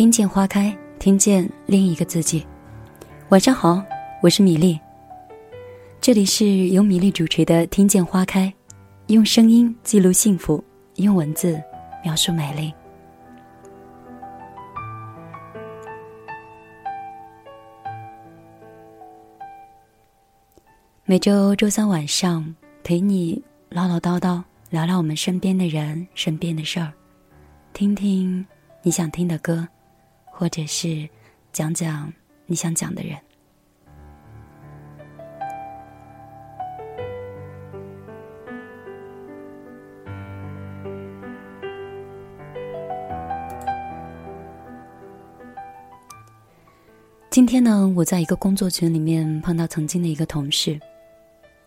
听见花开，听见另一个自己。晚上好，我是米粒。这里是由米粒主持的《听见花开》，用声音记录幸福，用文字描述美丽。每周周三晚上，陪你唠唠叨叨，聊聊我们身边的人、身边的事儿，听听你想听的歌。或者是讲讲你想讲的人。今天呢，我在一个工作群里面碰到曾经的一个同事，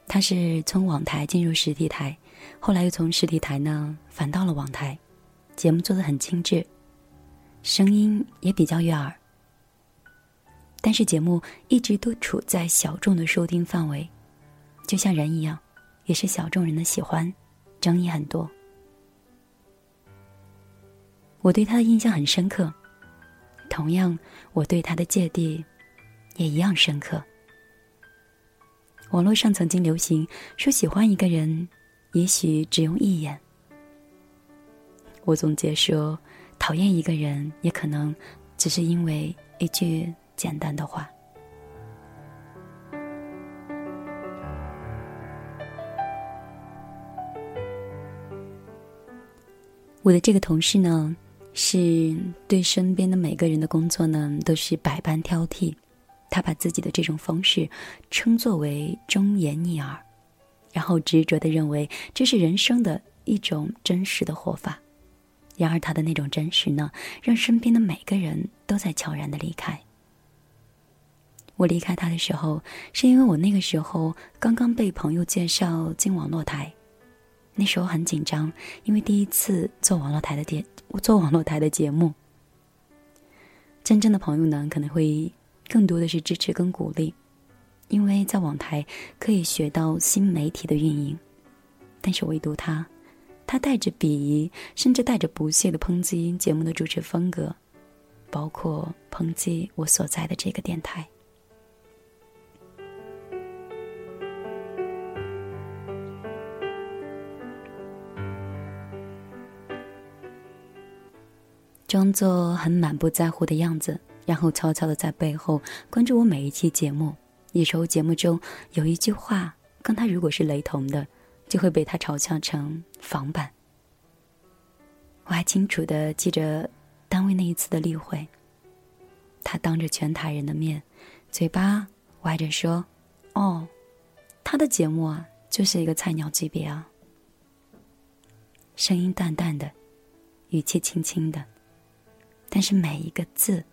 他是从网台进入实体台，后来又从实体台呢返到了网台，节目做的很精致。声音也比较悦耳，但是节目一直都处在小众的收听范围，就像人一样，也是小众人的喜欢，争议很多。我对他的印象很深刻，同样，我对他的芥蒂也一样深刻。网络上曾经流行说，喜欢一个人，也许只用一眼。我总结说。讨厌一个人，也可能只是因为一句简单的话。我的这个同事呢，是对身边的每个人的工作呢，都是百般挑剔。他把自己的这种方式称作为忠言逆耳，然后执着的认为这是人生的一种真实的活法。然而，他的那种真实呢，让身边的每个人都在悄然的离开。我离开他的时候，是因为我那个时候刚刚被朋友介绍进网络台，那时候很紧张，因为第一次做网络台的节，做网络台的节目。真正的朋友呢，可能会更多的是支持跟鼓励，因为在网台可以学到新媒体的运营，但是唯独他。他带着鄙夷，甚至带着不屑的抨击节目的主持风格，包括抨击我所在的这个电台。装作很满不在乎的样子，然后悄悄的在背后关注我每一期节目。有时候节目中有一句话跟他如果是雷同的。就会被他嘲笑成仿版。我还清楚的记着单位那一次的例会，他当着全台人的面，嘴巴歪着说：“哦，他的节目啊，就是一个菜鸟级别啊。”声音淡淡的，语气轻轻的，但是每一个字，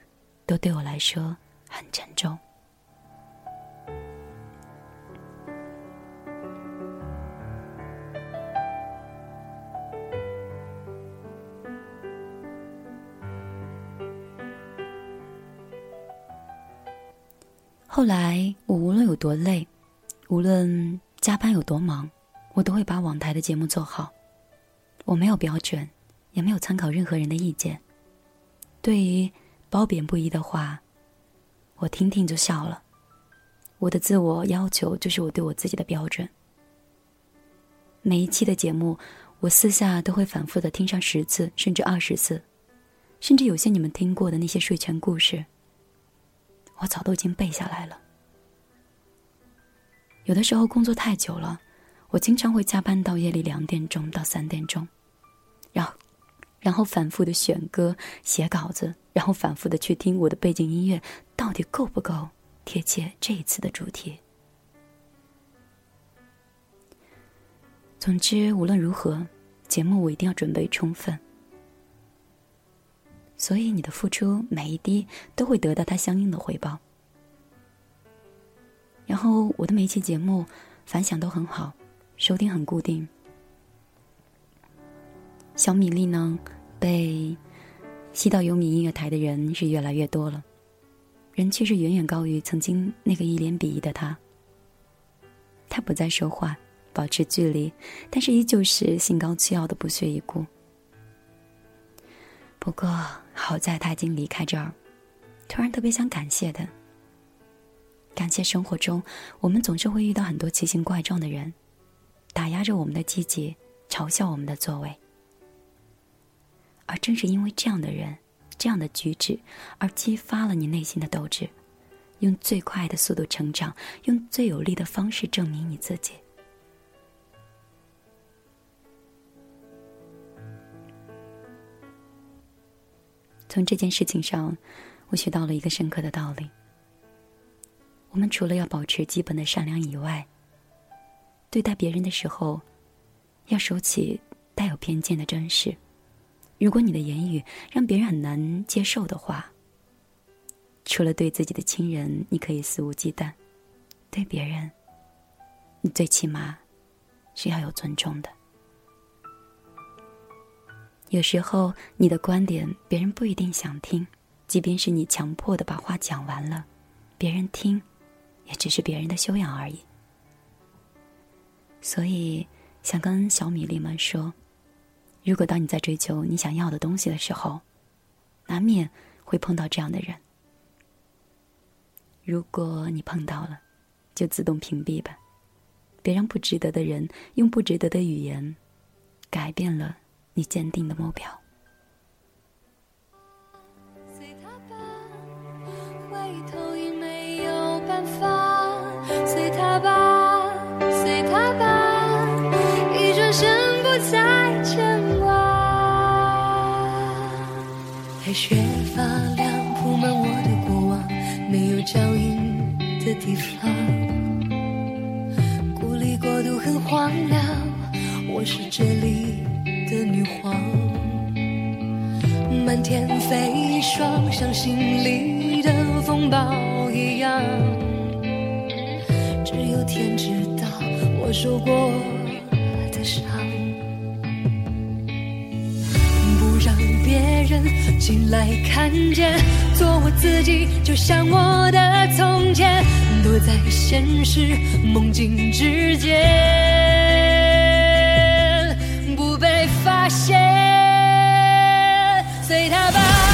都对我来说很沉重。后来，我无论有多累，无论加班有多忙，我都会把网台的节目做好。我没有标准，也没有参考任何人的意见。对于褒贬不一的话，我听听就笑了。我的自我要求就是我对我自己的标准。每一期的节目，我私下都会反复的听上十次，甚至二十次，甚至有些你们听过的那些睡前故事。我早都已经背下来了。有的时候工作太久了，我经常会加班到夜里两点钟到三点钟，然后，然后反复的选歌、写稿子，然后反复的去听我的背景音乐到底够不够贴切这一次的主题。总之，无论如何，节目我一定要准备充分。所以你的付出每一滴都会得到它相应的回报。然后我的每一期节目反响都很好，收听很固定。小米粒呢，被吸到有米音乐台的人是越来越多了，人气是远远高于曾经那个一脸鄙夷的他。他不再说话，保持距离，但是依旧是心高气傲的不屑一顾。不过。好在他已经离开这儿。突然特别想感谢他，感谢生活中我们总是会遇到很多奇形怪状的人，打压着我们的积极，嘲笑我们的作为。而正是因为这样的人，这样的举止，而激发了你内心的斗志，用最快的速度成长，用最有力的方式证明你自己。从这件事情上，我学到了一个深刻的道理：我们除了要保持基本的善良以外，对待别人的时候，要收起带有偏见的真实。如果你的言语让别人很难接受的话，除了对自己的亲人，你可以肆无忌惮；对别人，你最起码是要有尊重的。有时候，你的观点别人不一定想听，即便是你强迫的把话讲完了，别人听，也只是别人的修养而已。所以，想跟小米粒们说：，如果当你在追求你想要的东西的时候，难免会碰到这样的人。如果你碰到了，就自动屏蔽吧，别让不值得的人用不值得的语言改变了。你坚定的目标。随他吧，回头已没有办法。随他吧，随他吧，一转身不再牵挂。白雪发亮，铺满我的过往，没有脚印的地方。孤立过度很荒凉，我是这里。的女皇，漫天飞霜，像心里的风暴一样。只有天知道我受过的伤。不让别人进来看见，做我自己，就像我的从前，躲在现实梦境之间。随他吧。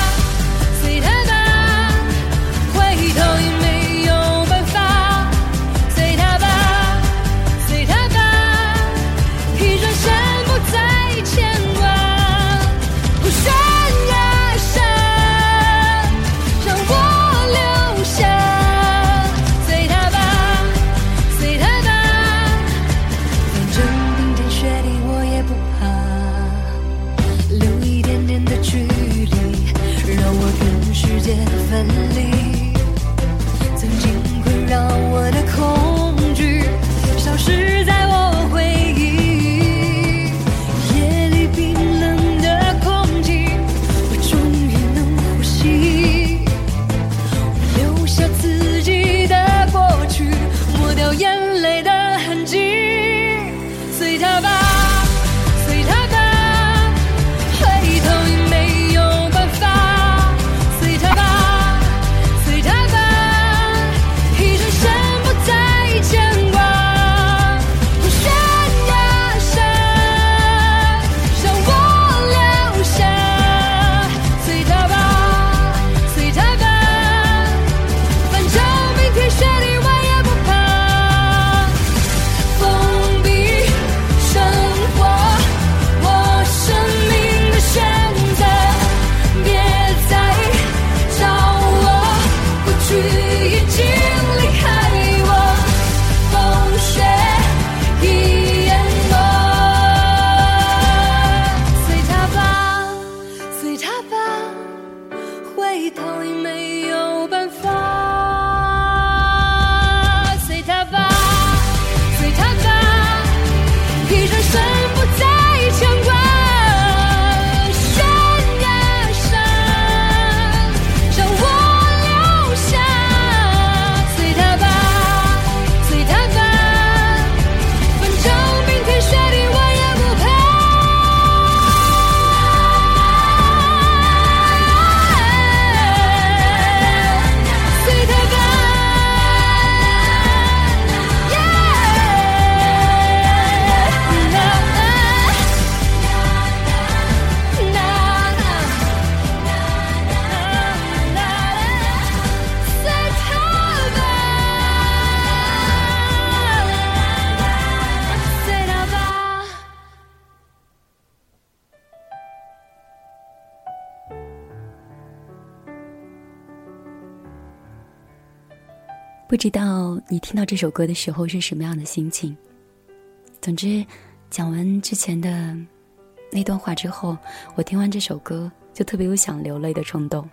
不知道你听到这首歌的时候是什么样的心情。总之，讲完之前的那段话之后，我听完这首歌就特别有想流泪的冲动。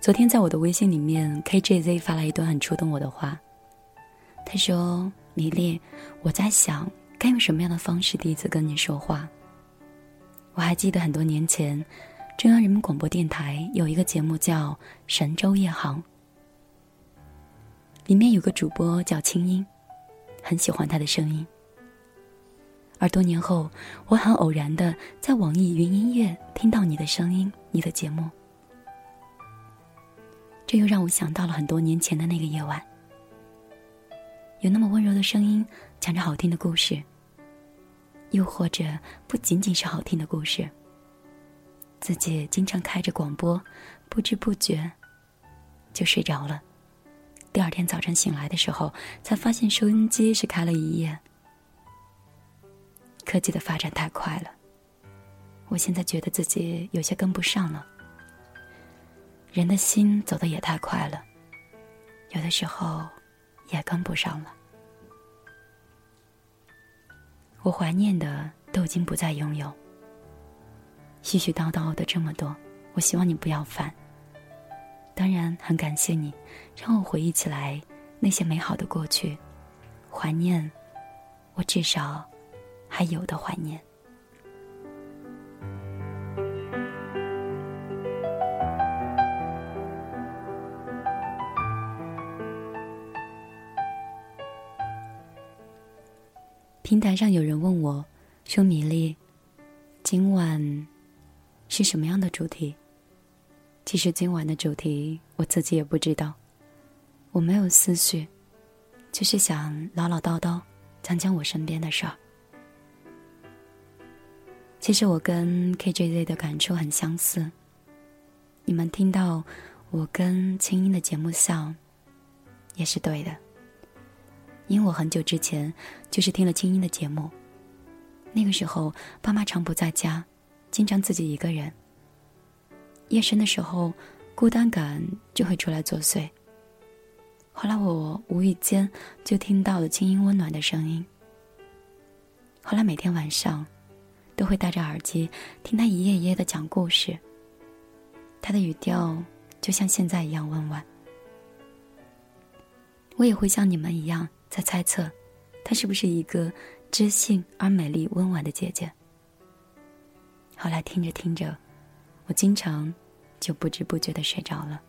昨天在我的微信里面，KJZ 发来一段很触动我的话。他说：“米粒，我在想该用什么样的方式第一次跟你说话。我还记得很多年前，中央人民广播电台有一个节目叫《神州夜航》，里面有个主播叫青音，很喜欢他的声音。而多年后，我很偶然的在网易云音乐听到你的声音，你的节目。”这又让我想到了很多年前的那个夜晚，有那么温柔的声音讲着好听的故事，又或者不仅仅是好听的故事。自己经常开着广播，不知不觉就睡着了。第二天早晨醒来的时候，才发现收音机是开了一夜。科技的发展太快了，我现在觉得自己有些跟不上了。人的心走的也太快了，有的时候也跟不上了。我怀念的都已经不再拥有，絮絮叨叨的这么多，我希望你不要烦。当然，很感谢你，让我回忆起来那些美好的过去，怀念我至少还有的怀念。平台上有人问我，说：“米粒，今晚是什么样的主题？”其实今晚的主题我自己也不知道，我没有思绪，就是想唠唠叨叨，讲讲我身边的事儿。其实我跟 KJZ 的感触很相似，你们听到我跟青音的节目笑，也是对的。因为我很久之前就是听了青音的节目，那个时候爸妈常不在家，经常自己一个人。夜深的时候，孤单感就会出来作祟。后来我无意间就听到了轻音温暖的声音。后来每天晚上，都会戴着耳机听他一页一页的讲故事。他的语调就像现在一样温婉。我也会像你们一样。在猜测，她是不是一个知性而美丽、温婉的姐姐。后来听着听着，我经常就不知不觉的睡着了。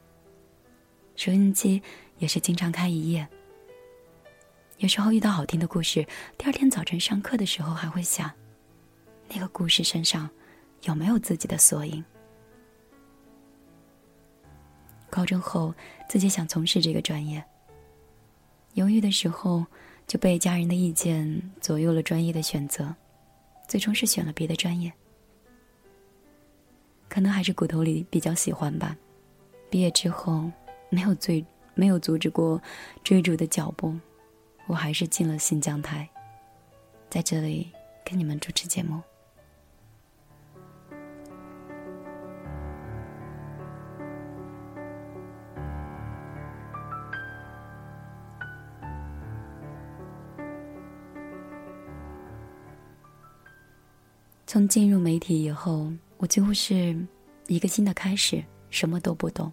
收音机也是经常开一夜。有时候遇到好听的故事，第二天早晨上课的时候还会想，那个故事身上有没有自己的缩影。高中后，自己想从事这个专业。犹豫的时候，就被家人的意见左右了专业的选择，最终是选了别的专业。可能还是骨头里比较喜欢吧。毕业之后，没有追，没有阻止过追逐的脚步，我还是进了新疆台，在这里跟你们主持节目。从进入媒体以后，我几乎是一个新的开始，什么都不懂，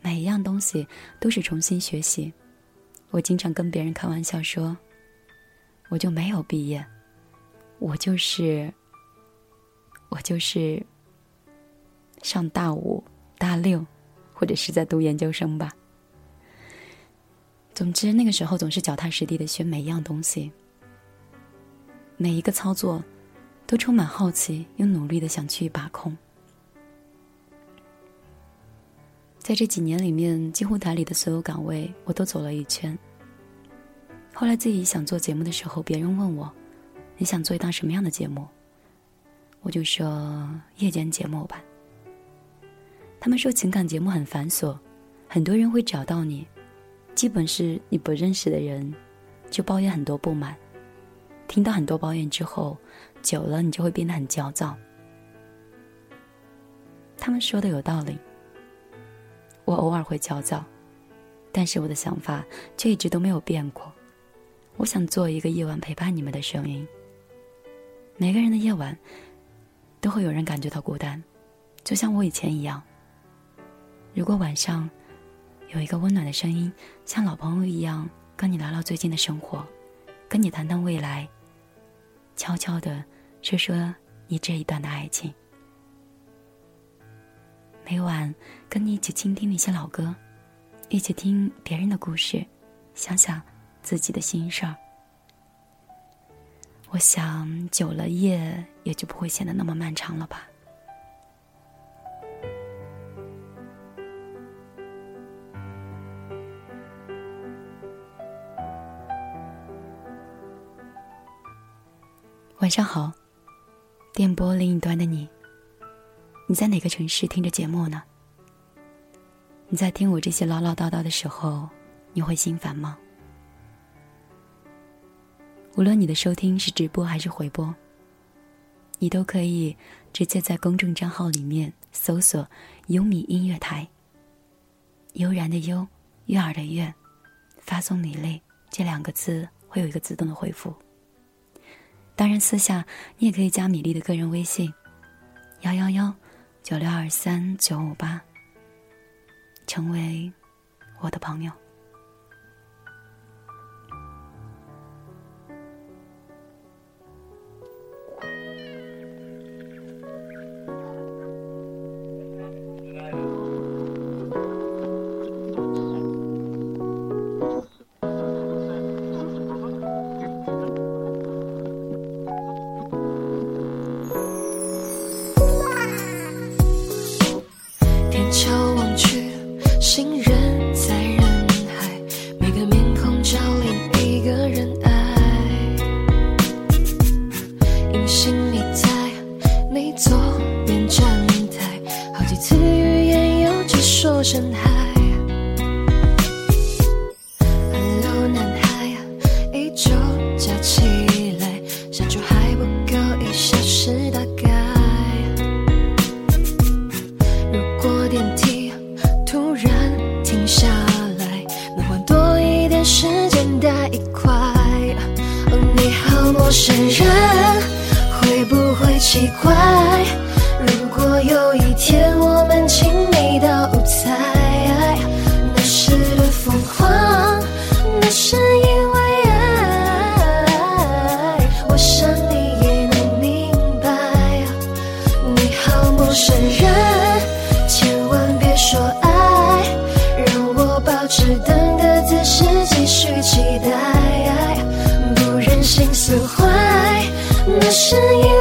每一样东西都是重新学习。我经常跟别人开玩笑说：“我就没有毕业，我就是，我就是上大五、大六，或者是在读研究生吧。”总之，那个时候总是脚踏实地的学每一样东西，每一个操作。都充满好奇，又努力的想去把控。在这几年里面，几乎台里的所有岗位我都走了一圈。后来自己想做节目的时候，别人问我：“你想做一档什么样的节目？”我就说：“夜间节目吧。”他们说情感节目很繁琐，很多人会找到你，基本是你不认识的人，就抱怨很多不满。听到很多抱怨之后。久了，你就会变得很焦躁。他们说的有道理，我偶尔会焦躁，但是我的想法却一直都没有变过。我想做一个夜晚陪伴你们的声音。每个人的夜晚，都会有人感觉到孤单，就像我以前一样。如果晚上有一个温暖的声音，像老朋友一样跟你聊聊最近的生活，跟你谈谈未来，悄悄的说说你这一段的爱情，每晚跟你一起倾听那些老歌。一起听别人的故事，想想自己的心事儿。我想久了，夜也就不会显得那么漫长了吧。晚上好，电波另一端的你，你在哪个城市听着节目呢？你在听我这些唠唠叨叨的时候，你会心烦吗？无论你的收听是直播还是回播，你都可以直接在公众账号里面搜索“优米音乐台”，悠然的悠，悦耳的悦，发送“米粒”这两个字，会有一个自动的回复。当然，私下你也可以加米粒的个人微信：幺幺幺九六二三九五八。成为我的朋友。承认会不会奇怪？如果有一天我们亲密到明白。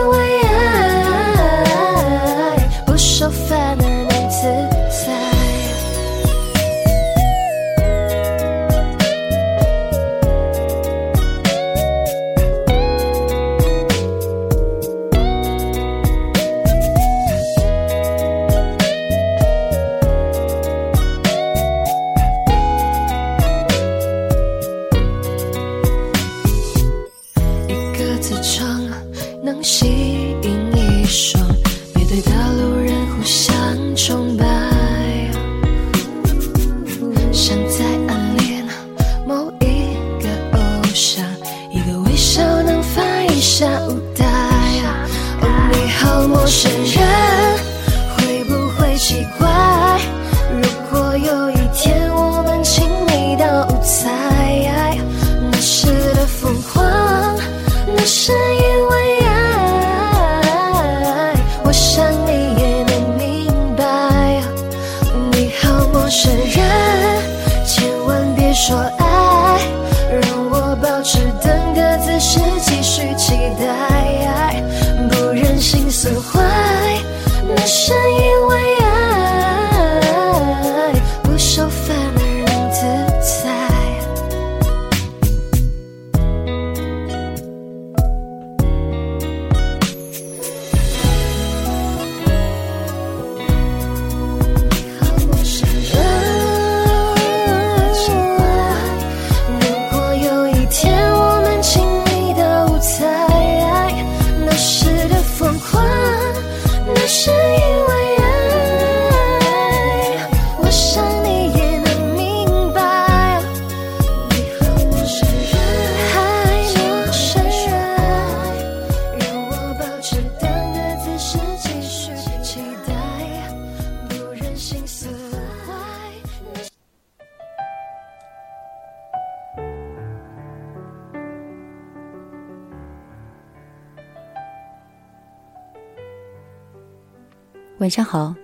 上好，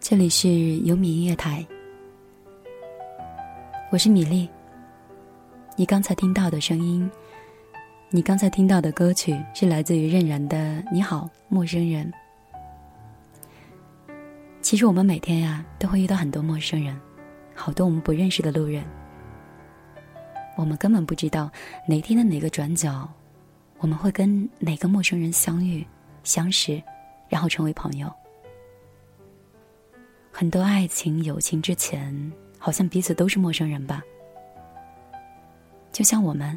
这里是优米音乐台，我是米粒。你刚才听到的声音，你刚才听到的歌曲是来自于任然的《你好，陌生人》。其实我们每天呀，都会遇到很多陌生人，好多我们不认识的路人，我们根本不知道哪天的哪个转角，我们会跟哪个陌生人相遇、相识，然后成为朋友。很多爱情、友情之前，好像彼此都是陌生人吧。就像我们，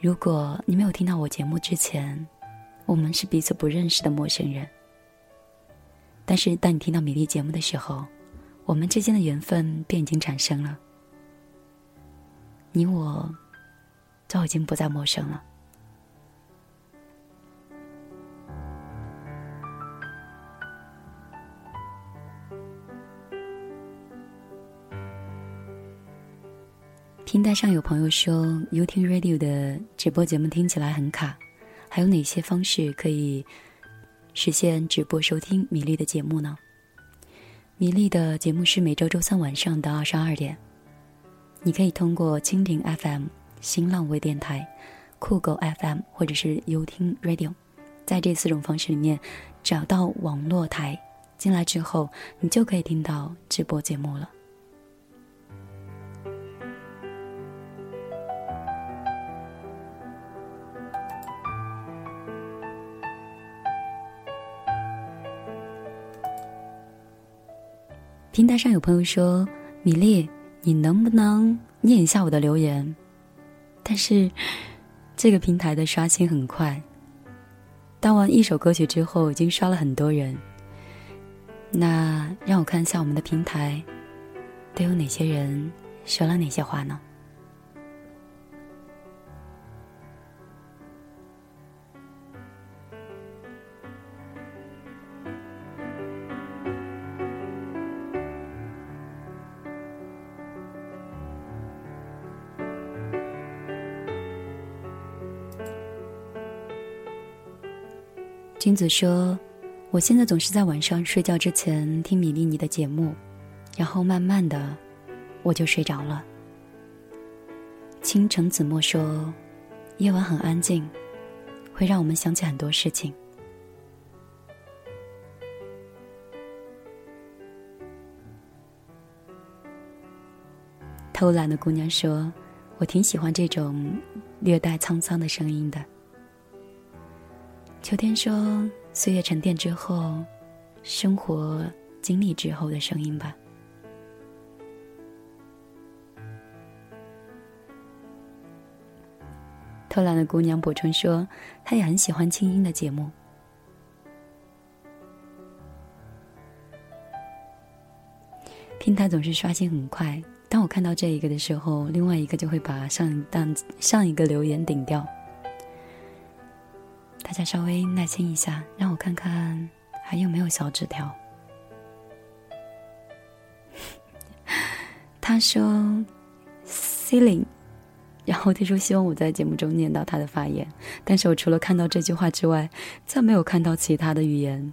如果你没有听到我节目之前，我们是彼此不认识的陌生人。但是当你听到米粒节目的时候，我们之间的缘分便已经产生了。你我，早已经不再陌生了。平台上有朋友说，You 听 Radio 的直播节目听起来很卡，还有哪些方式可以实现直播收听米粒的节目呢？米粒的节目是每周周三晚上的二十二点，你可以通过蜻蜓 FM、新浪微电台、酷狗 FM 或者是 You 听 Radio，在这四种方式里面找到网络台进来之后，你就可以听到直播节目了。平台上有朋友说：“米粒，你能不能念一下我的留言？”但是，这个平台的刷新很快。当完一首歌曲之后，已经刷了很多人。那让我看一下我们的平台，都有哪些人说了哪些话呢？君子说：“我现在总是在晚上睡觉之前听米粒你的节目，然后慢慢的我就睡着了。”倾城子墨说：“夜晚很安静，会让我们想起很多事情。”偷懒的姑娘说：“我挺喜欢这种略带沧桑的声音的。”秋天说：“岁月沉淀之后，生活经历之后的声音吧。”偷懒的姑娘补充说：“她也很喜欢清音的节目。”平台总是刷新很快，当我看到这一个的时候，另外一个就会把上一档上一个留言顶掉。大家稍微耐心一下，让我看看还有没有小纸条。他说 c e l i n e 然后他说希望我在节目中念到他的发言，但是我除了看到这句话之外，再没有看到其他的语言。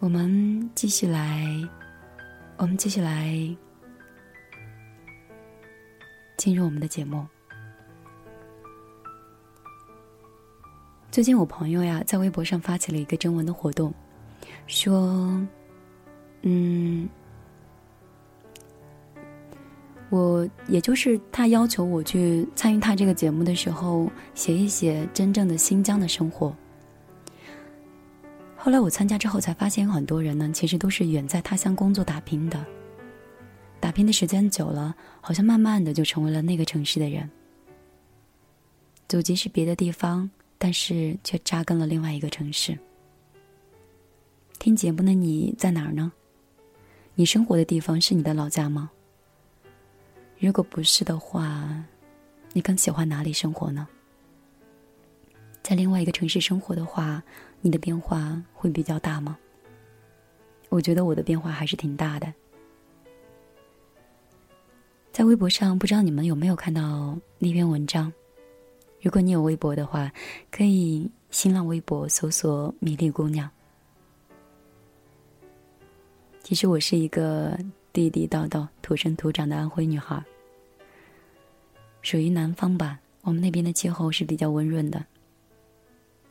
我们继续来。我们继续来进入我们的节目。最近我朋友呀在微博上发起了一个征文的活动，说：“嗯，我也就是他要求我去参与他这个节目的时候，写一写真正的新疆的生活。”后来我参加之后才发现，有很多人呢，其实都是远在他乡工作打拼的。打拼的时间久了，好像慢慢的就成为了那个城市的人。祖籍是别的地方，但是却扎根了另外一个城市。听节目的你在哪儿呢？你生活的地方是你的老家吗？如果不是的话，你更喜欢哪里生活呢？在另外一个城市生活的话，你的变化会比较大吗？我觉得我的变化还是挺大的。在微博上，不知道你们有没有看到那篇文章？如果你有微博的话，可以新浪微博搜索“米粒姑娘”。其实我是一个地地道道、土生土长的安徽女孩，属于南方吧。我们那边的气候是比较温润的，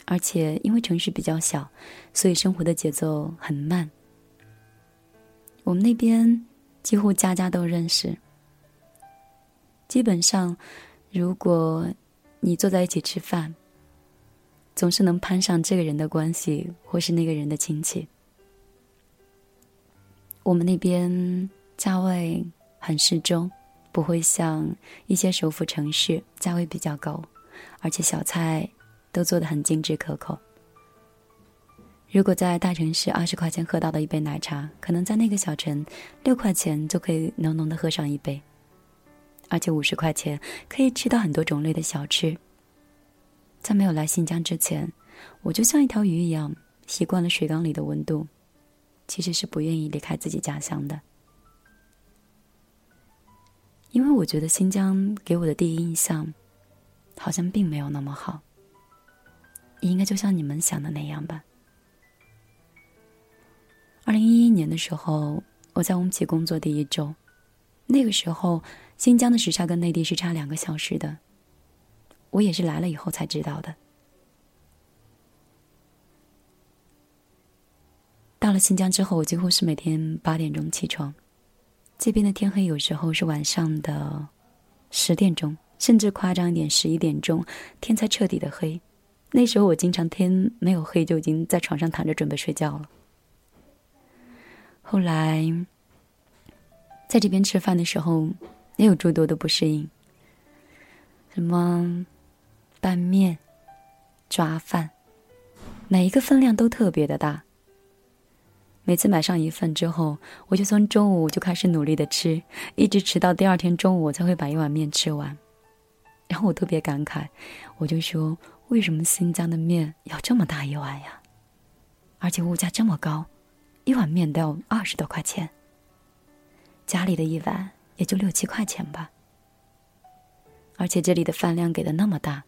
而且因为城市比较小，所以生活的节奏很慢。我们那边几乎家家都认识。基本上，如果你坐在一起吃饭，总是能攀上这个人的关系，或是那个人的亲戚。我们那边价位很适中，不会像一些首府城市价位比较高，而且小菜都做的很精致可口。如果在大城市二十块钱喝到的一杯奶茶，可能在那个小城六块钱就可以浓浓的喝上一杯。而且五十块钱可以吃到很多种类的小吃。在没有来新疆之前，我就像一条鱼一样，习惯了水缸里的温度，其实是不愿意离开自己家乡的。因为我觉得新疆给我的第一印象，好像并没有那么好。应该就像你们想的那样吧。二零一一年的时候，我在乌鲁木齐工作第一周，那个时候。新疆的时差跟内地是差两个小时的，我也是来了以后才知道的。到了新疆之后，我几乎是每天八点钟起床，这边的天黑有时候是晚上的十点钟，甚至夸张一点，十一点钟天才彻底的黑。那时候我经常天没有黑就已经在床上躺着准备睡觉了。后来在这边吃饭的时候。也有诸多的不适应，什么拌面、抓饭，每一个分量都特别的大。每次买上一份之后，我就从中午就开始努力的吃，一直吃到第二天中午，我才会把一碗面吃完。然后我特别感慨，我就说：为什么新疆的面要这么大一碗呀？而且物价这么高，一碗面都要二十多块钱。家里的一碗。也就六七块钱吧，而且这里的饭量给的那么大，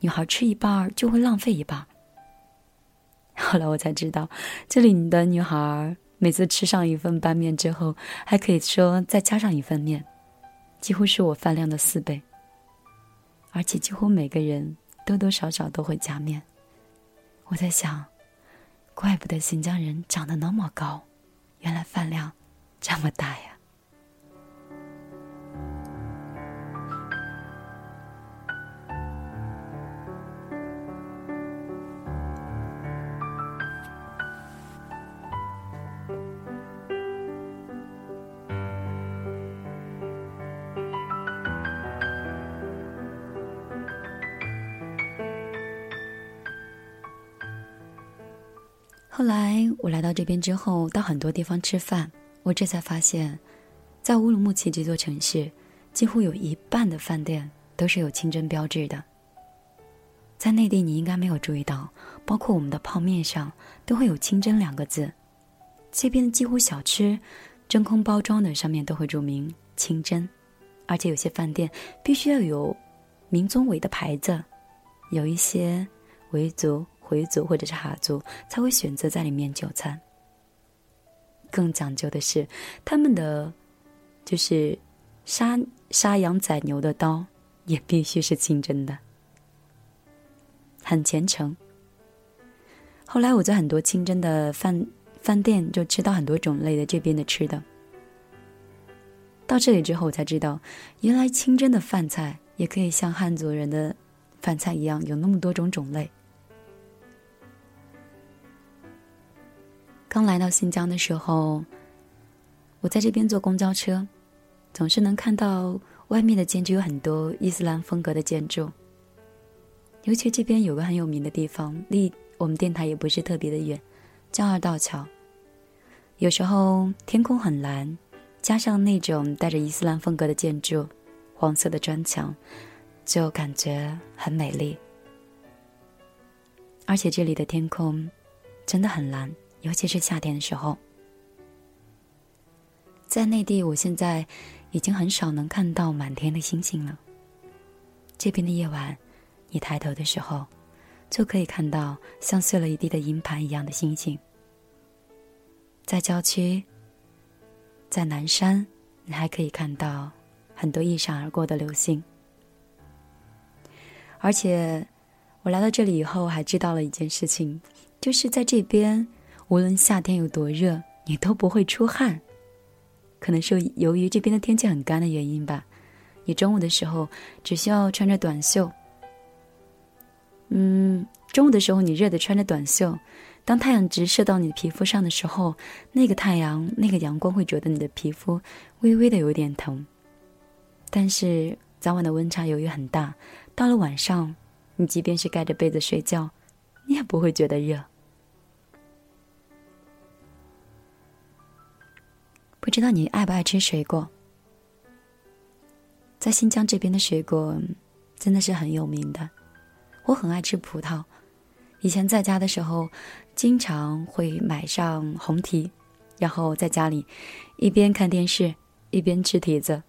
女孩吃一半就会浪费一半。后来我才知道，这里的女孩每次吃上一份拌面之后，还可以说再加上一份面，几乎是我饭量的四倍。而且几乎每个人多多少少都会加面。我在想，怪不得新疆人长得那么高，原来饭量这么大呀。到这边之后，到很多地方吃饭，我这才发现，在乌鲁木齐这座城市，几乎有一半的饭店都是有清真标志的。在内地你应该没有注意到，包括我们的泡面上都会有“清真”两个字。这边几乎小吃，真空包装的上面都会注明“清真”，而且有些饭店必须要有民宗委的牌子，有一些维族。回族或者是哈族才会选择在里面就餐。更讲究的是，他们的就是杀杀羊宰牛的刀也必须是清真的，很虔诚。后来我在很多清真的饭饭店就吃到很多种类的这边的吃的。到这里之后，我才知道，原来清真的饭菜也可以像汉族人的饭菜一样，有那么多种种类。刚来到新疆的时候，我在这边坐公交车，总是能看到外面的建筑有很多伊斯兰风格的建筑。尤其这边有个很有名的地方，离我们电台也不是特别的远，叫二道桥。有时候天空很蓝，加上那种带着伊斯兰风格的建筑，黄色的砖墙，就感觉很美丽。而且这里的天空真的很蓝。尤其是夏天的时候，在内地，我现在已经很少能看到满天的星星了。这边的夜晚，你抬头的时候，就可以看到像碎了一地的银盘一样的星星。在郊区，在南山，你还可以看到很多一闪而过的流星。而且，我来到这里以后，还知道了一件事情，就是在这边，无论夏天有多热，你都不会出汗。可能是由于这边的天气很干的原因吧。你中午的时候只需要穿着短袖，嗯，中午的时候你热的穿着短袖，当太阳直射到你的皮肤上的时候，那个太阳那个阳光会觉得你的皮肤微微的有点疼。但是早晚的温差由于很大，到了晚上，你即便是盖着被子睡觉，你也不会觉得热。不知道你爱不爱吃水果？在新疆这边的水果真的是很有名的，我很爱吃葡萄。以前在家的时候，经常会买上红提，然后在家里一边看电视一边吃提子。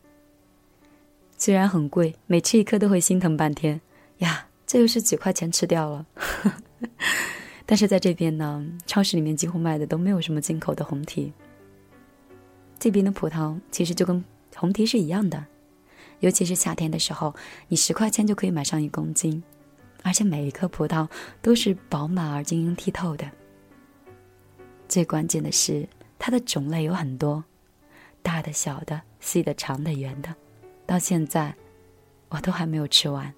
虽然很贵，每吃一颗都会心疼半天呀，这又是几块钱吃掉了。但是在这边呢，超市里面几乎卖的都没有什么进口的红提。这边的葡萄其实就跟红提是一样的。尤其是夏天的时候，你十块钱就可以买上一公斤，而且每一颗葡萄都是饱满而晶莹剔透的。最关键的是，它的种类有很多，大的、小的、细的、长的、圆的，到现在我都还没有吃完。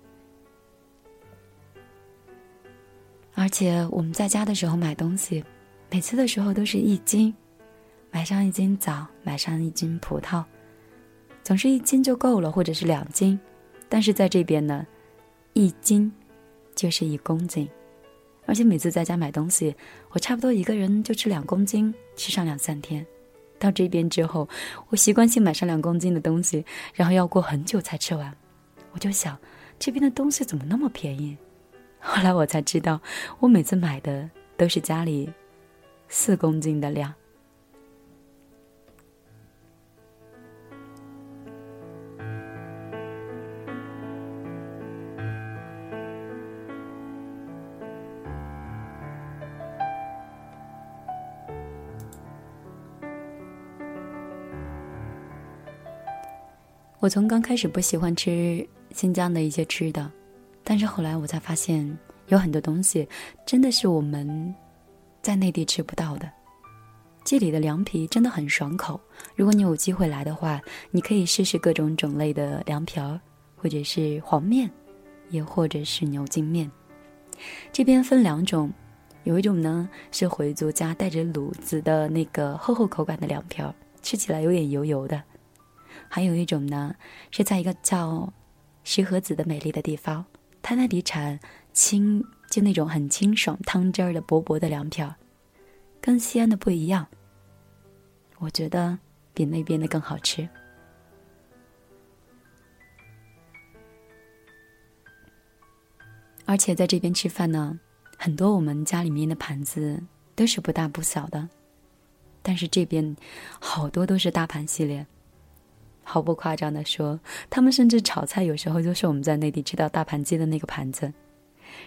而且我们在家的时候买东西，每次的时候都是一斤，买上一斤枣，买上一斤葡萄。总是一斤就够了，或者是两斤，但是在这边呢，一斤就是一公斤，而且每次在家买东西，我差不多一个人就吃两公斤，吃上两三天。到这边之后，我习惯性买上两公斤的东西，然后要过很久才吃完。我就想，这边的东西怎么那么便宜？后来我才知道，我每次买的都是家里四公斤的量。我从刚开始不喜欢吃新疆的一些吃的，但是后来我才发现有很多东西真的是我们在内地吃不到的。这里的凉皮真的很爽口，如果你有机会来的话，你可以试试各种种类的凉皮儿，或者是黄面，也或者是牛筋面。这边分两种，有一种呢是回族家带着卤子的那个厚厚口感的凉皮儿，吃起来有点油油的。还有一种呢，是在一个叫石河子的美丽的地方，它那里产清，就那种很清爽汤汁儿的薄薄的凉皮儿，跟西安的不一样。我觉得比那边的更好吃。而且在这边吃饭呢，很多我们家里面的盘子都是不大不小的，但是这边好多都是大盘系列。毫不夸张的说，他们甚至炒菜有时候就是我们在内地吃到大盘鸡的那个盘子。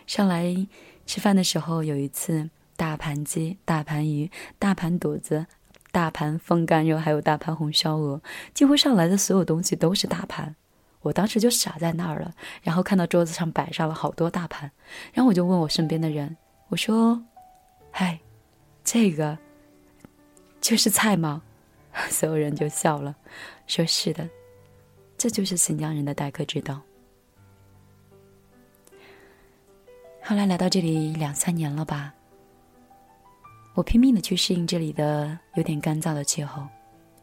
上来吃饭的时候，有一次大盘鸡、大盘鱼、大盘肚子、大盘风干肉，还有大盘红烧鹅，几乎上来的所有东西都是大盘。我当时就傻在那儿了，然后看到桌子上摆上了好多大盘，然后我就问我身边的人，我说：“嗨，这个就是菜吗？” 所有人就笑了。说是的，这就是新疆人的待客之道。后来来到这里两三年了吧，我拼命的去适应这里的有点干燥的气候，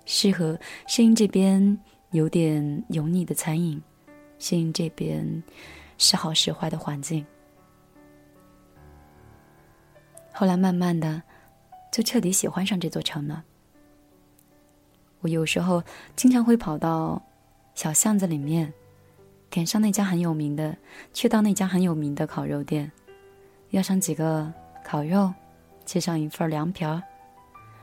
适合适应这边有点油腻的餐饮，适应这边时好时坏的环境。后来慢慢的，就彻底喜欢上这座城了。我有时候经常会跑到小巷子里面，点上那家很有名的，去到那家很有名的烤肉店，要上几个烤肉，切上一份凉皮儿，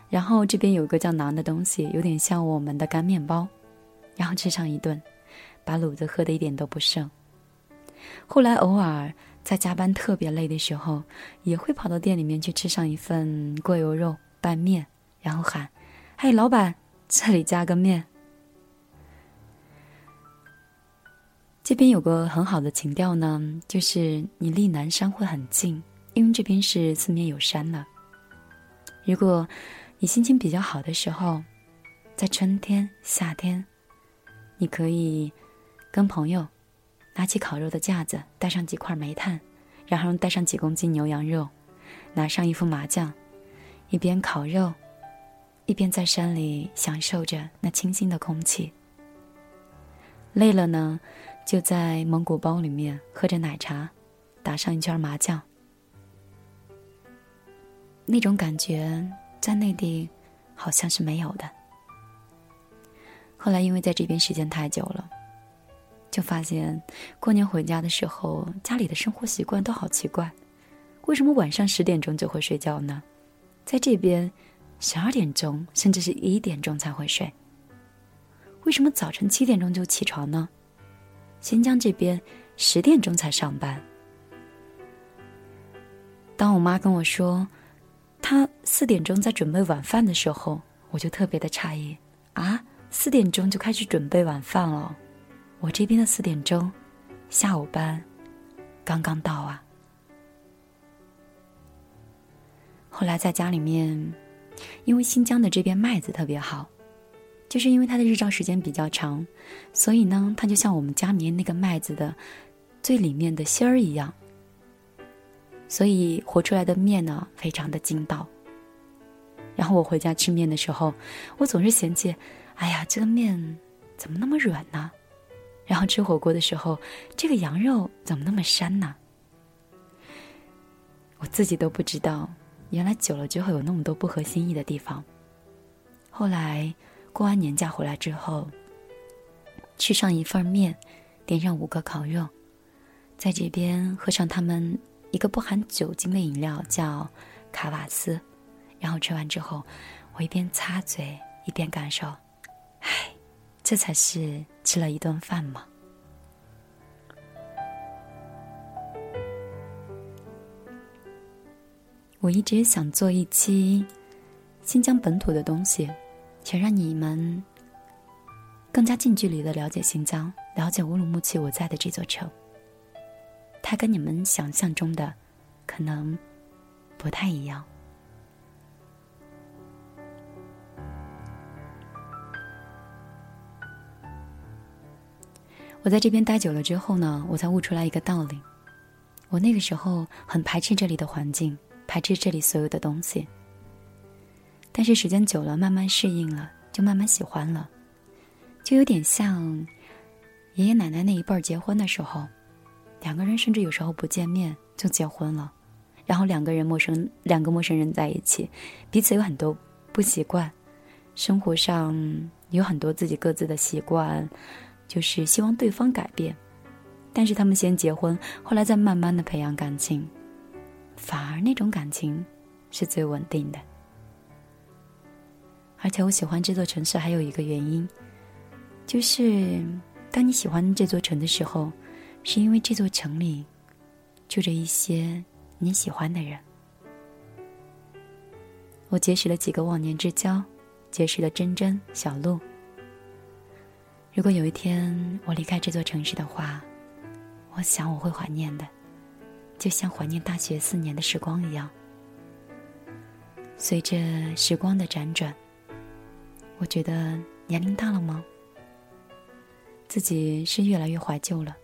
然后这边有个叫馕的东西，有点像我们的干面包，然后吃上一顿，把卤子喝的一点都不剩。后来偶尔在加班特别累的时候，也会跑到店里面去吃上一份过油肉拌面，然后喊：“嘿，老板，这里加个面。”这边有个很好的情调呢，就是你离南山会很近，因为这边是四面有山的。如果你心情比较好的时候，在春天、夏天，你可以跟朋友拿起烤肉的架子，带上几块煤炭，然后带上几公斤牛羊肉，拿上一副麻将，一边烤肉，一边在山里享受着那清新的空气。累了呢。就在蒙古包里面喝着奶茶，打上一圈麻将，那种感觉在内地好像是没有的。后来因为在这边时间太久了，就发现过年回家的时候，家里的生活习惯都好奇怪。为什么晚上十点钟就会睡觉呢？在这边，十二点钟甚至是一点钟才会睡。为什么早晨七点钟就起床呢？新疆这边十点钟才上班。当我妈跟我说，她四点钟在准备晚饭的时候，我就特别的诧异啊，四点钟就开始准备晚饭了。我这边的四点钟，下午班刚刚到啊。后来在家里面，因为新疆的这边麦子特别好。就是因为它的日照时间比较长，所以呢，它就像我们家里面那个麦子的最里面的芯儿一样，所以和出来的面呢非常的筋道。然后我回家吃面的时候，我总是嫌弃，哎呀，这个面怎么那么软呢？然后吃火锅的时候，这个羊肉怎么那么膻呢？我自己都不知道，原来久了之后有那么多不合心意的地方。后来。过完年假回来之后，吃上一份面，点上五个烤肉，在这边喝上他们一个不含酒精的饮料，叫卡瓦斯。然后吃完之后，我一边擦嘴一边感受，唉，这才是吃了一顿饭嘛。我一直想做一期新疆本土的东西。想让你们更加近距离的了解新疆，了解乌鲁木齐我在的这座城。它跟你们想象中的可能不太一样。我在这边待久了之后呢，我才悟出来一个道理：我那个时候很排斥这里的环境，排斥这里所有的东西。但是时间久了，慢慢适应了，就慢慢喜欢了，就有点像爷爷奶奶那一辈儿结婚的时候，两个人甚至有时候不见面就结婚了，然后两个人陌生，两个陌生人在一起，彼此有很多不习惯，生活上有很多自己各自的习惯，就是希望对方改变，但是他们先结婚，后来再慢慢的培养感情，反而那种感情是最稳定的。而且我喜欢这座城市还有一个原因，就是当你喜欢这座城的时候，是因为这座城里住着一些你喜欢的人。我结识了几个忘年之交，结识了珍珍、小鹿。如果有一天我离开这座城市的话，我想我会怀念的，就像怀念大学四年的时光一样。随着时光的辗转。我觉得年龄大了吗？自己是越来越怀旧了，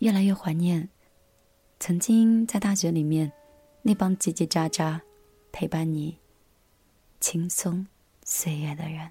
越来越怀念曾经在大学里面那帮叽叽喳喳陪伴你轻松岁月的人。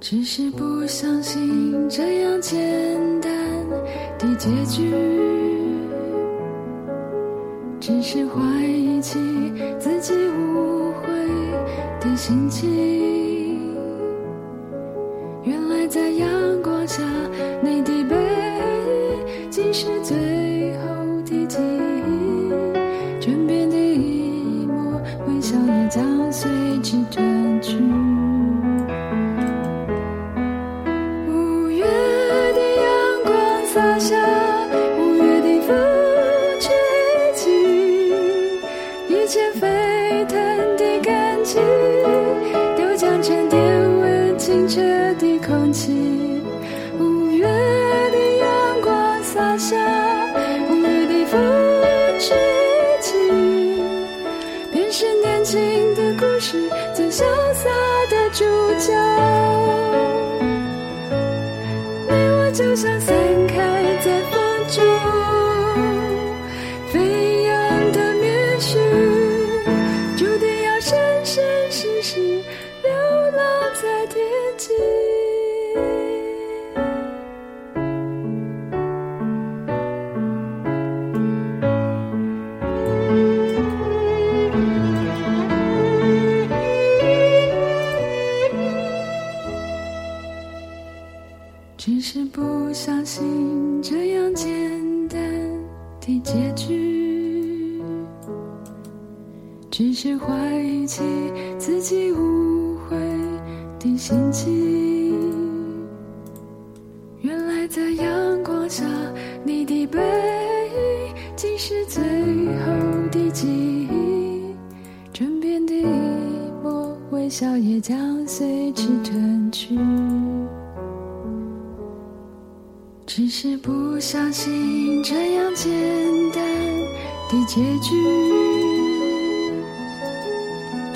只是不相信这样简单的结局，只是怀疑起自己误会的心情。原来在阳光下，你的背影竟是最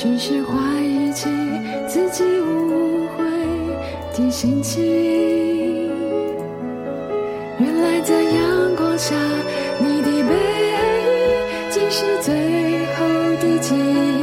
只是怀疑起自己误会的心情。原来在阳光下，你的背影竟是最后的记忆，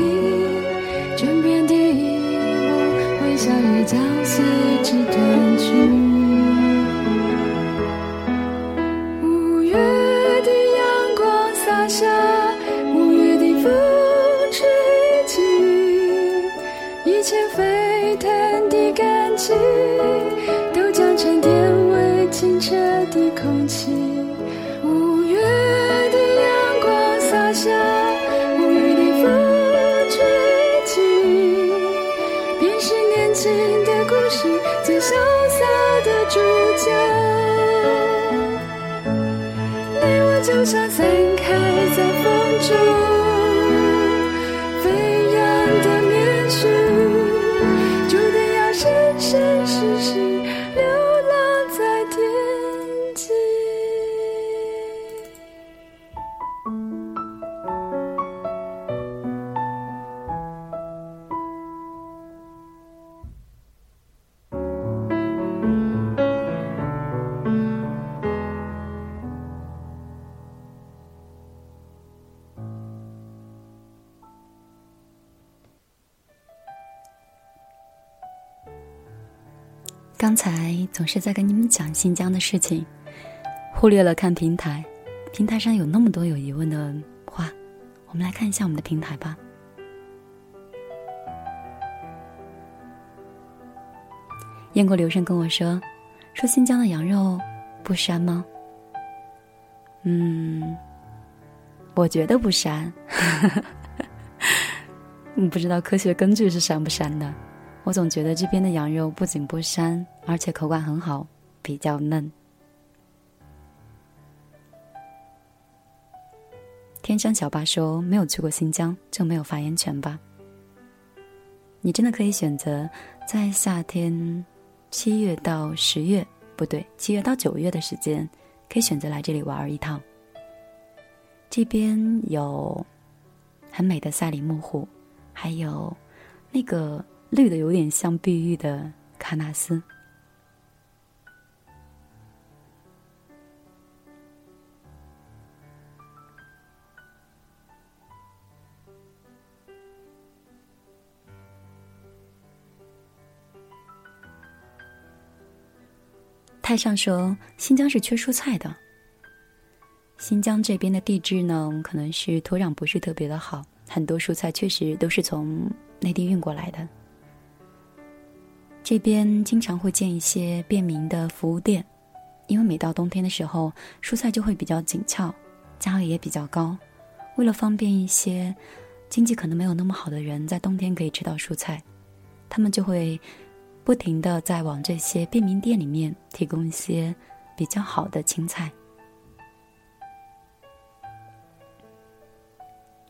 总是在跟你们讲新疆的事情，忽略了看平台。平台上有那么多有疑问的话，我们来看一下我们的平台吧。雁过留声跟我说：“说新疆的羊肉不膻吗？”嗯，我觉得不膻。嗯，不知道科学根据是膻不膻的。我总觉得这边的羊肉不仅不膻，而且口感很好，比较嫩。天山小八说：“没有去过新疆，就没有发言权吧？”你真的可以选择在夏天，七月到十月，不对，七月到九月的时间，可以选择来这里玩一趟。这边有很美的赛里木湖，还有那个。绿的有点像碧玉的喀纳斯。太上说新疆是缺蔬菜的新疆这边的地质呢可能是土壤不是特别的好很多蔬菜确实都是从内地运过来的。这边经常会建一些便民的服务店，因为每到冬天的时候，蔬菜就会比较紧俏，价格也比较高。为了方便一些经济可能没有那么好的人在冬天可以吃到蔬菜，他们就会不停的在往这些便民店里面提供一些比较好的青菜。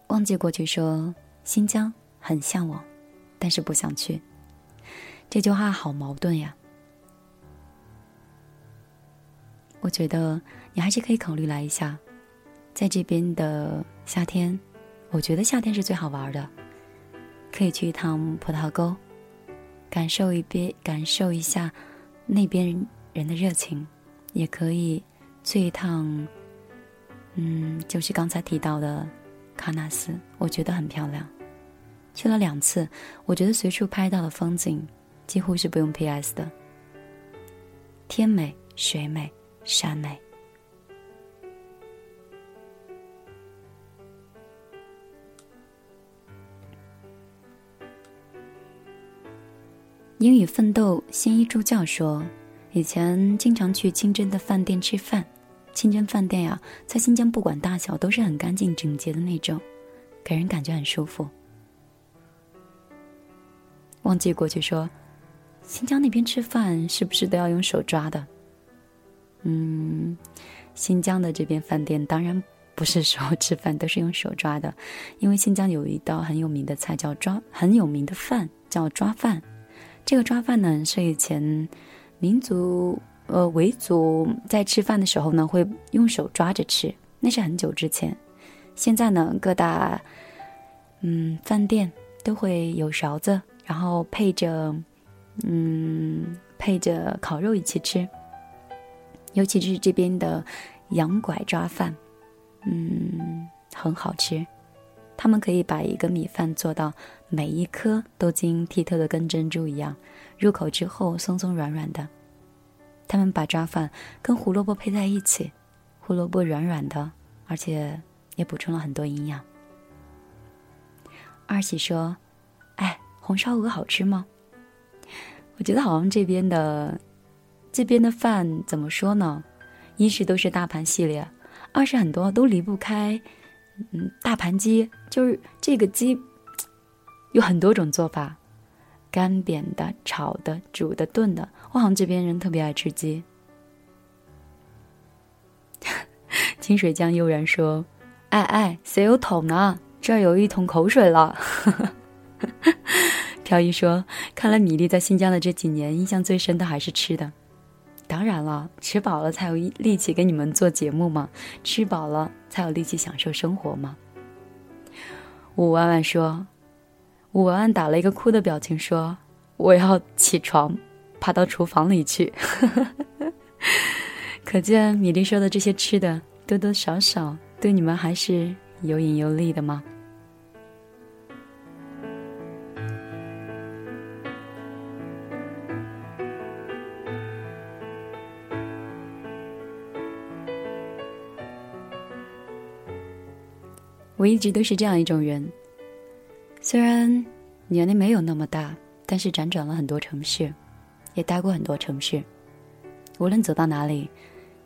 忘记过去说新疆很向往，但是不想去。这句话好矛盾呀！我觉得你还是可以考虑来一下，在这边的夏天，我觉得夏天是最好玩的，可以去一趟葡萄沟，感受一边感受一下那边人的热情，也可以去一趟，嗯，就是刚才提到的喀纳斯，我觉得很漂亮，去了两次，我觉得随处拍到的风景。几乎是不用 P.S. 的，天美、水美、山美。英语奋斗新一助教说，以前经常去清真的饭店吃饭，清真饭店呀，在新疆不管大小都是很干净整洁的那种，给人感觉很舒服。忘记过去说。新疆那边吃饭是不是都要用手抓的？嗯，新疆的这边饭店当然不是说吃饭都是用手抓的，因为新疆有一道很有名的菜叫抓，很有名的饭叫抓饭。这个抓饭呢是以前民族呃维族在吃饭的时候呢会用手抓着吃，那是很久之前。现在呢各大嗯饭店都会有勺子，然后配着。嗯，配着烤肉一起吃，尤其是这边的羊拐抓饭，嗯，很好吃。他们可以把一个米饭做到每一颗都晶莹剔透的，跟珍珠一样，入口之后松松软软的。他们把抓饭跟胡萝卜配在一起，胡萝卜软软的，而且也补充了很多营养。二喜说：“哎，红烧鹅好吃吗？”我觉得好像这边的，这边的饭怎么说呢？一是都是大盘系列，二是很多都离不开，嗯，大盘鸡。就是这个鸡有很多种做法，干煸的、炒的、煮的、炖的。我好像这边人特别爱吃鸡。清水江悠然说：“哎哎，谁有桶呢？这儿有一桶口水了。” 飘逸说：“看来米粒在新疆的这几年，印象最深的还是吃的。当然了，吃饱了才有力气给你们做节目嘛，吃饱了才有力气享受生活嘛。”武万万说：“武万万打了一个哭的表情，说我要起床，爬到厨房里去。”可见米粒说的这些吃的，多多少少对你们还是有引有利的吗？我一直都是这样一种人，虽然年龄没有那么大，但是辗转了很多城市，也待过很多城市。无论走到哪里，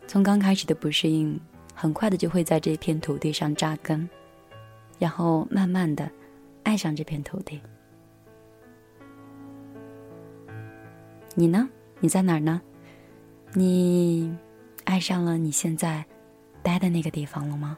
从刚开始的不适应，很快的就会在这片土地上扎根，然后慢慢的爱上这片土地。你呢？你在哪儿呢？你爱上了你现在待的那个地方了吗？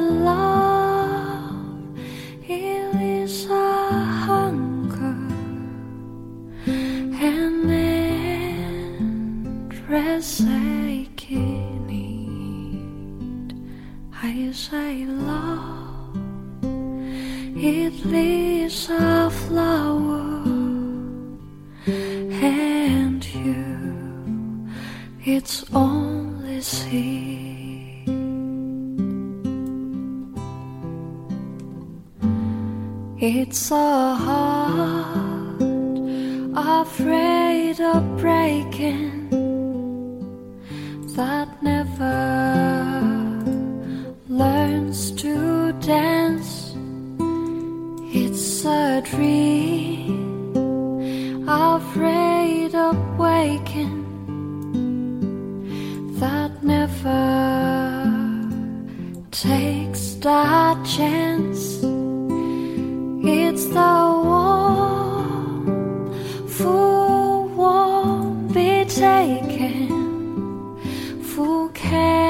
leaves a flower, and you, it's only seed. It's a heart afraid of breaking that never learns to dance. Dream afraid of waking that never takes that chance. It's the one who won't be taken, who can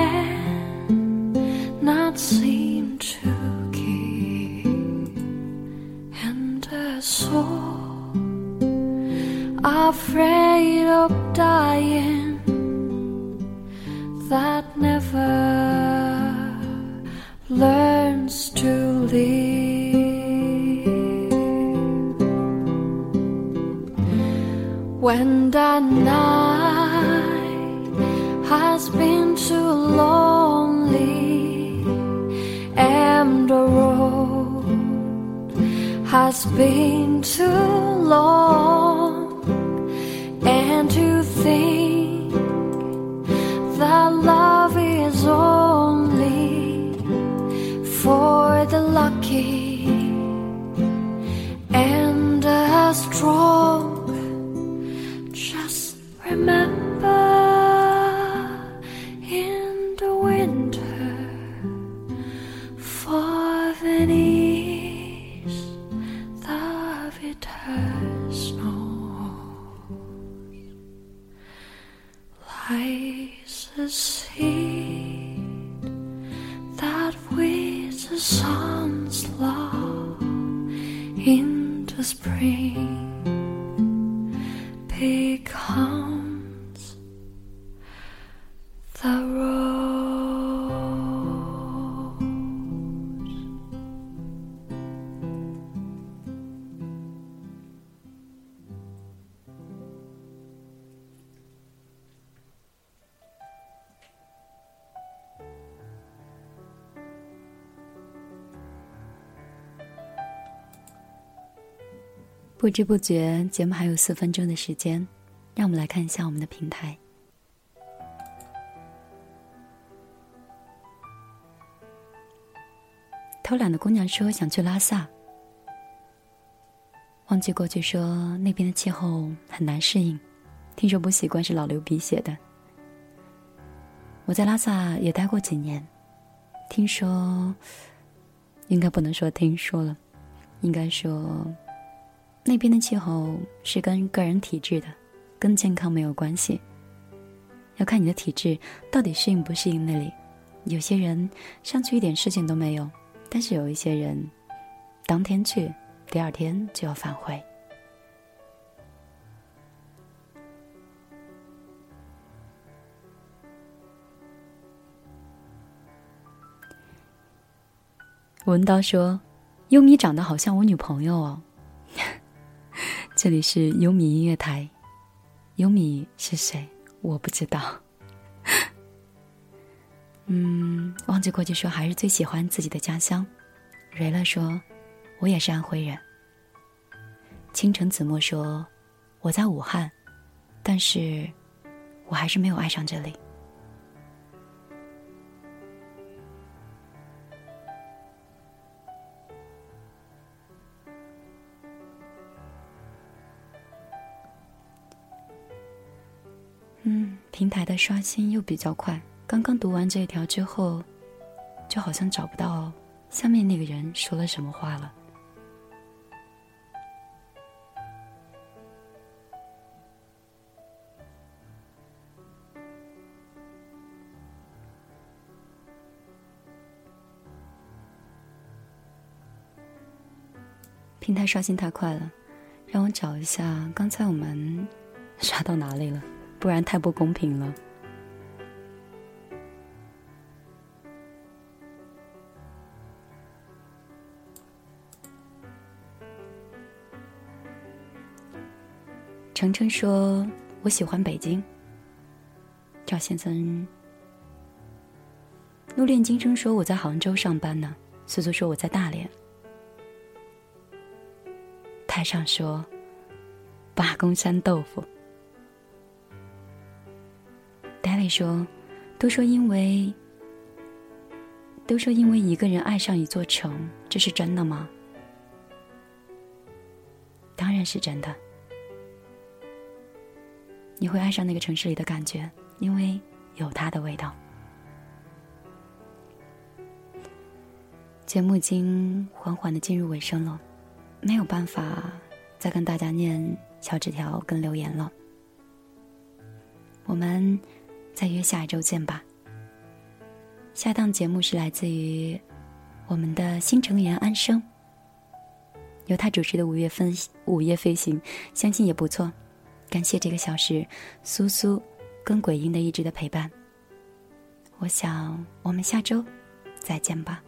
afraid of dying that never learns to live. When the night has been too lonely and the road has been too long, think that love is only 不知不觉，节目还有四分钟的时间，让我们来看一下我们的平台。偷懒的姑娘说想去拉萨，忘记过去说那边的气候很难适应，听说不习惯是老流鼻血的。我在拉萨也待过几年，听说，应该不能说听说了，应该说。那边的气候是跟个人体质的，跟健康没有关系。要看你的体质到底适应不适应那里。有些人上去一点事情都没有，但是有一些人，当天去，第二天就要返回。文刀说：“优米长得好像我女朋友哦。”这里是优米音乐台，优米是谁？我不知道。嗯，忘记过去说还是最喜欢自己的家乡。瑞乐说，我也是安徽人。倾城子墨说，我在武汉，但是我还是没有爱上这里。平台的刷新又比较快。刚刚读完这一条之后，就好像找不到下面那个人说了什么话了。平台刷新太快了，让我找一下刚才我们刷到哪里了。不然太不公平了。程程说我喜欢北京。赵先生。陆炼金生说我在杭州上班呢，苏苏说我在大连。太上说，八公山豆腐。”David 说：“都说因为，都说因为一个人爱上一座城，这是真的吗？”当然是真的。你会爱上那个城市里的感觉，因为有它的味道。节目已经缓缓的进入尾声了。没有办法再跟大家念小纸条跟留言了，我们再约下一周见吧。下档节目是来自于我们的新成员安生，由他主持的《五月分午夜飞行》，相信也不错。感谢这个小时苏苏跟鬼音的一直的陪伴。我想我们下周再见吧。